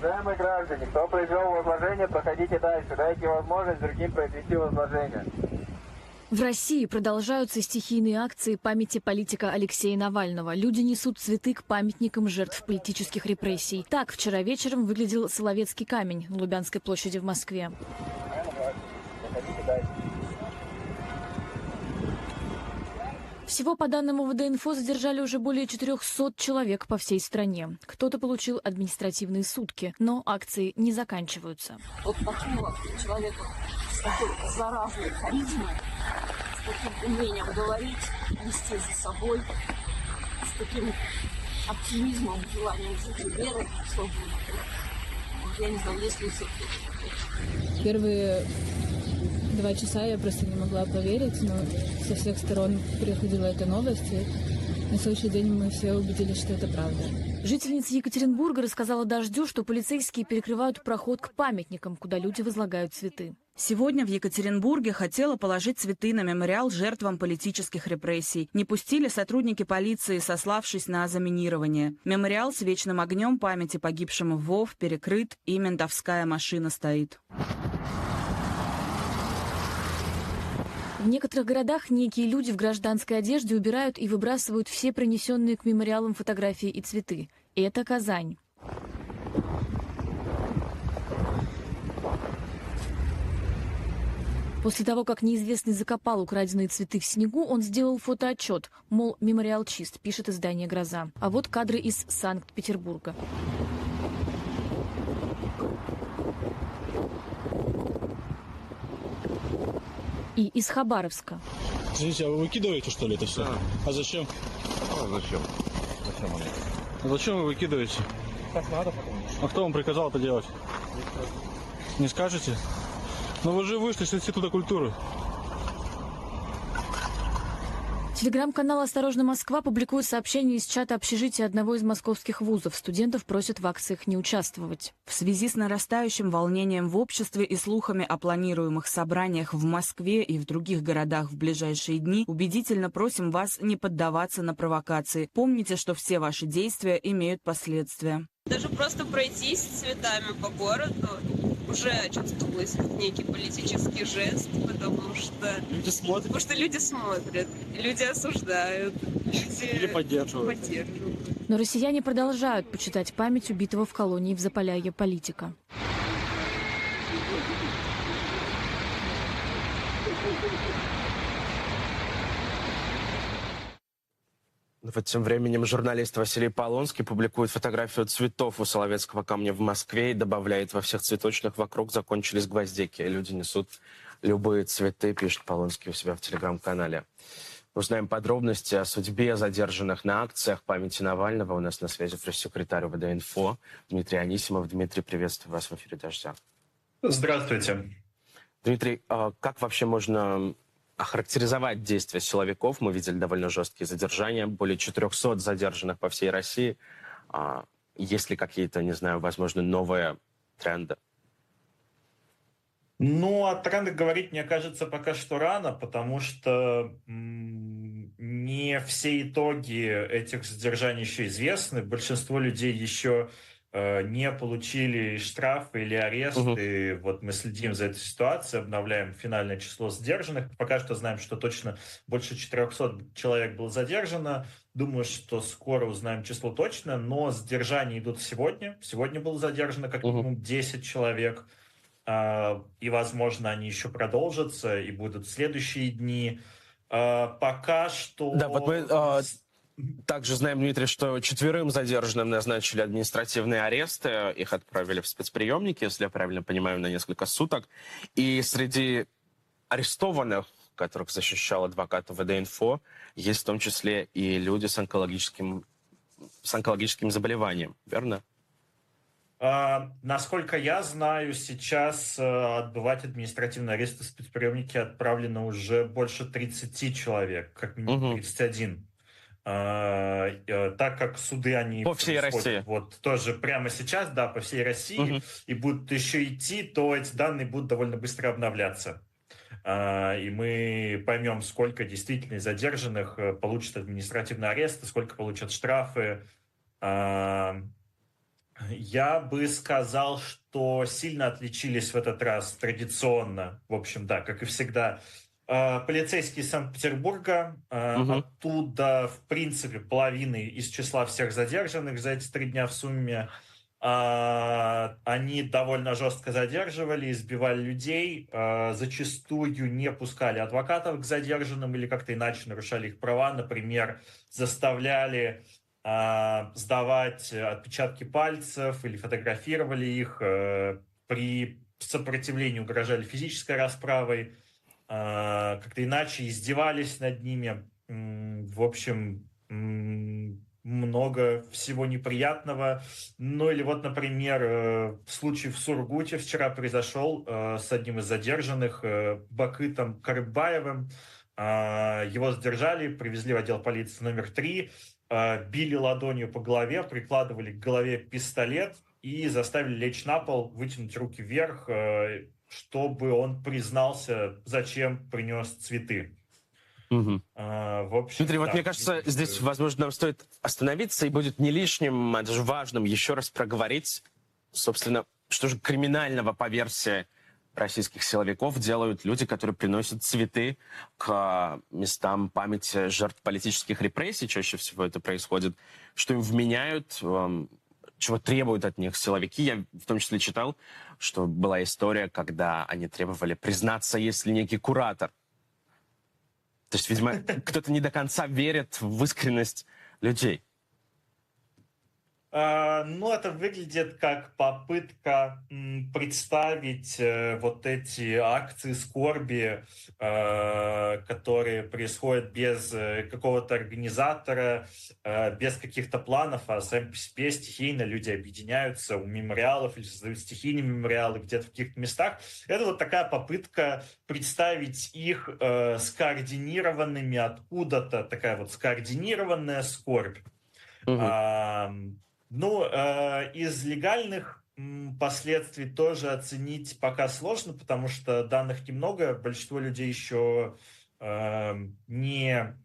Уважаемые граждане, кто произвел возложение, проходите дальше. Дайте возможность другим произвести возложение. В России продолжаются стихийные акции памяти политика Алексея Навального. Люди несут цветы к памятникам жертв политических репрессий. Так вчера вечером выглядел Соловецкий камень на Лубянской площади в Москве. Всего по данным УВД-инфо задержали уже более 400 человек по всей стране. Кто-то получил административные сутки, но акции не заканчиваются. вот такого человека с такой заразной харизмой, с таким умением говорить, вести за собой, с таким оптимизмом, желанием жить и верой в свободу. Я не знаю, есть ли кто-то. Первые два часа я просто не могла поверить, но со всех сторон приходила эта новость, и на следующий день мы все убедились, что это правда. Жительница Екатеринбурга рассказала «Дождю», что полицейские перекрывают проход к памятникам, куда люди возлагают цветы. Сегодня в Екатеринбурге хотела положить цветы на мемориал жертвам политических репрессий. Не пустили сотрудники полиции, сославшись на заминирование. Мемориал с вечным огнем памяти погибшему в ВОВ перекрыт, и ментовская машина стоит. В некоторых городах некие люди в гражданской одежде убирают и выбрасывают все принесенные к мемориалам фотографии и цветы. Это Казань. После того, как неизвестный закопал украденные цветы в снегу, он сделал фотоотчет, мол, мемориал чист, пишет издание «Гроза». А вот кадры из Санкт-Петербурга. И из Хабаровска. Извините, а вы выкидываете, что ли, это все? А зачем? зачем? Зачем оно? А зачем вы выкидываете? Так надо, потому что. А кто вам приказал это делать? Не скажете? Ну вы же вышли с Института культуры. Телеграм-канал «Осторожно, Москва» публикует сообщение из чата общежития одного из московских вузов. Студентов просят в акциях не участвовать. В связи с нарастающим волнением в обществе и слухами о планируемых собраниях в Москве и в других городах в ближайшие дни, убедительно просим вас не поддаваться на провокации. Помните, что все ваши действия имеют последствия. Даже просто пройтись с цветами по городу уже чувствовалось как некий политический жест, потому что, Люди смотрят потому что люди смотрят, люди осуждают, люди или поддерживают. поддерживают. Но россияне продолжают почитать память убитого в колонии в Заполярье политика. Вот тем временем журналист Василий Полонский публикует фотографию цветов у Соловецкого камня в Москве и добавляет, во всех цветочных вокруг закончились гвоздики. Люди несут любые цветы, пишет Полонский у себя в телеграм-канале. Узнаем подробности о судьбе задержанных на акциях памяти Навального. У нас на связи пресс-секретарь ВД-Инфо Дмитрий Анисимов. Дмитрий, приветствую вас в эфире «Дождя». Здравствуйте. Дмитрий, а как вообще можно охарактеризовать действия силовиков? Мы видели довольно жесткие задержания, более 400 задержанных по всей России. А Есть ли какие-то, не знаю, возможно, новые тренды? Ну, о трендах говорить, мне кажется, пока что рано, потому что не все итоги этих задержаний еще известны. Большинство людей еще не получили штрафы или аресты. Вот мы следим за этой ситуацией, обновляем финальное число задержанных. Пока что знаем, что точно больше 400 человек было задержано. Думаю, что скоро узнаем число точно, но задержания идут сегодня. Сегодня было задержано как минимум 10 человек. А, и, возможно, они еще продолжатся и будут в следующие дни. А, Пока что... Да, вот мы, а, Также знаем, Дмитрий, что четверым задержанным назначили административные аресты. Их отправили в спецприемники, если я правильно понимаю, на несколько суток. И среди арестованных, которых защищал адвокат ВД-инфо, есть в том числе и люди с онкологическим, с онкологическим заболеванием, верно? А, Насколько я знаю, сейчас э, отбывать административные аресты в спецприемники отправлено уже больше 30 человек, как минимум Мгм. 31. А, э, Так как суды, они... По всей России. Вот тоже прямо сейчас, да, по всей России, Мгм. и будут еще идти, то эти данные будут довольно быстро обновляться. А, И мы поймем, сколько действительно задержанных э, получат административный арест, сколько получат штрафы. А, Я бы сказал, что сильно отличились в этот раз традиционно, в общем, да, как и всегда, а, полицейские Санкт-Петербурга. Угу. Оттуда, в принципе, половины из числа всех задержанных за эти три дня в сумме. А, они довольно жестко задерживали, избивали людей, зачастую не пускали адвокатов к задержанным или как-то иначе нарушали их права. Например, заставляли сдавать отпечатки пальцев или фотографировали их. Э, при сопротивлении угрожали физической расправой. А, как-то иначе издевались над ними. В общем, много всего неприятного. Ну или вот, например, э, случай в Сургуте вчера произошел э, с одним из задержанных, э, Бакытом Карыбаевым. Его задержали, привезли в отдел полиции номер три, били ладонью по голове, прикладывали к голове пистолет и заставили лечь на пол, вытянуть руки вверх, чтобы он признался, зачем принес цветы. Угу. А, в общем, Дмитрий, да, вот мне кажется, здесь, возможно, нам стоит остановиться, и будет не лишним, а даже важным еще раз проговорить, собственно, что же криминального по версии российских силовиков делают люди, которые приносят цветы к местам памяти жертв политических репрессий. Чаще всего это происходит, что им вменяют, эм, чего требуют от них силовики. Я в том числе читал, что была история, когда они требовали признаться, если некий куратор. То есть, видимо, кто-то не до конца верит в искренность людей. А, ну, это выглядит как попытка представить э, вот эти акции скорби, э, которые происходят без э, какого-то организатора, без каких-то планов, а сами по себе стихийно люди объединяются у мемориалов или создают стихийные мемориалы где-то в каких-то местах. Это вот такая попытка представить их скоординированными откуда-то, такая вот скоординированная скорбь. Угу. Ну, э, из легальных последствий тоже оценить пока сложно, потому что данных немного. Большинство людей еще э, не,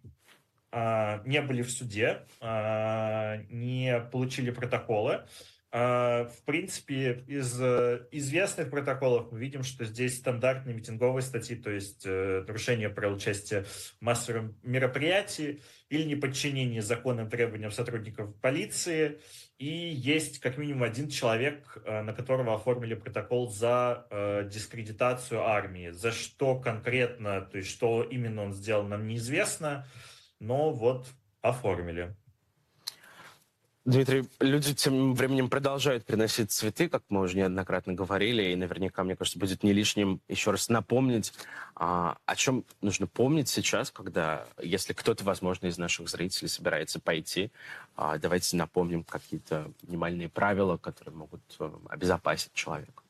э, не были в суде, э, не получили протоколы. Э, в принципе, из э, известных протоколов мы видим, что здесь стандартные митинговые статьи, то есть э, нарушение правил участия в массовом мероприятии или неподчинение законным требованиям сотрудников полиции – и есть как минимум один человек, э, на которого оформили протокол за дискредитацию армии. За что конкретно, то есть что именно он сделал, нам неизвестно, но вот оформили. Дмитрий, люди тем временем продолжают приносить цветы, как мы уже неоднократно говорили, и наверняка, мне кажется, будет не лишним еще раз напомнить, а, о чем нужно помнить сейчас, когда, если кто-то, возможно, из наших зрителей собирается пойти, а, давайте напомним какие-то минимальные правила, которые могут а, обезопасить человека.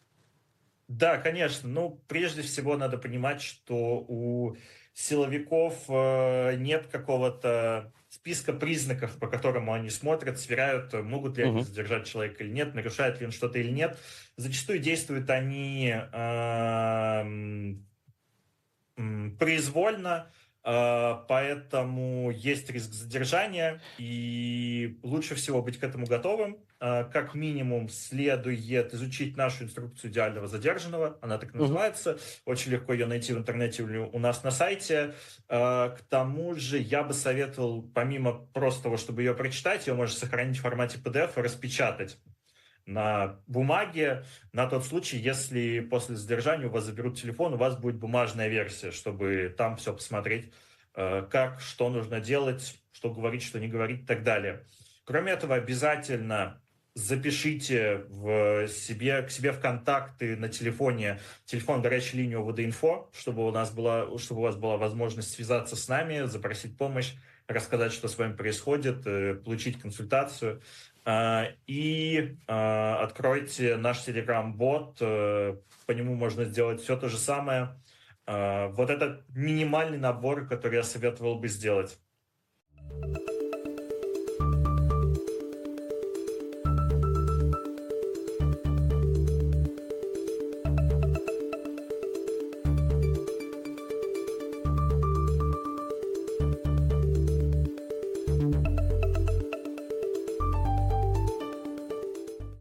Да, конечно. Ну, прежде всего надо понимать, что у силовиков э, нет какого-то списка признаков, по которому они смотрят, сверяют, могут ли они задержать человека или нет, нарушает ли он что-то или нет. Зачастую действуют они э, произвольно, а, поэтому есть риск задержания, и лучше всего быть к этому готовым. А, как минимум следует изучить нашу инструкцию идеального задержанного, она так называется, очень легко ее найти в интернете или у нас на сайте. А, к тому же я бы советовал, помимо просто того, чтобы ее прочитать, ее можно сохранить в формате PDF и распечатать на бумаге на тот случай, если после задержания у вас заберут телефон, у вас будет бумажная версия, чтобы там все посмотреть, э, как, что нужно делать, что говорить, что не говорить и так далее. Кроме этого, обязательно запишите в себе, к себе в контакты на телефоне телефон горячей линии ОВД-инфо, чтобы у, нас была, чтобы у вас была возможность связаться с нами, запросить помощь, рассказать, что с вами происходит, э, получить консультацию. А, и а, откройте наш Telegram-бот, э, по нему можно сделать все то же самое. А, вот это минимальный набор, который я советовал бы сделать.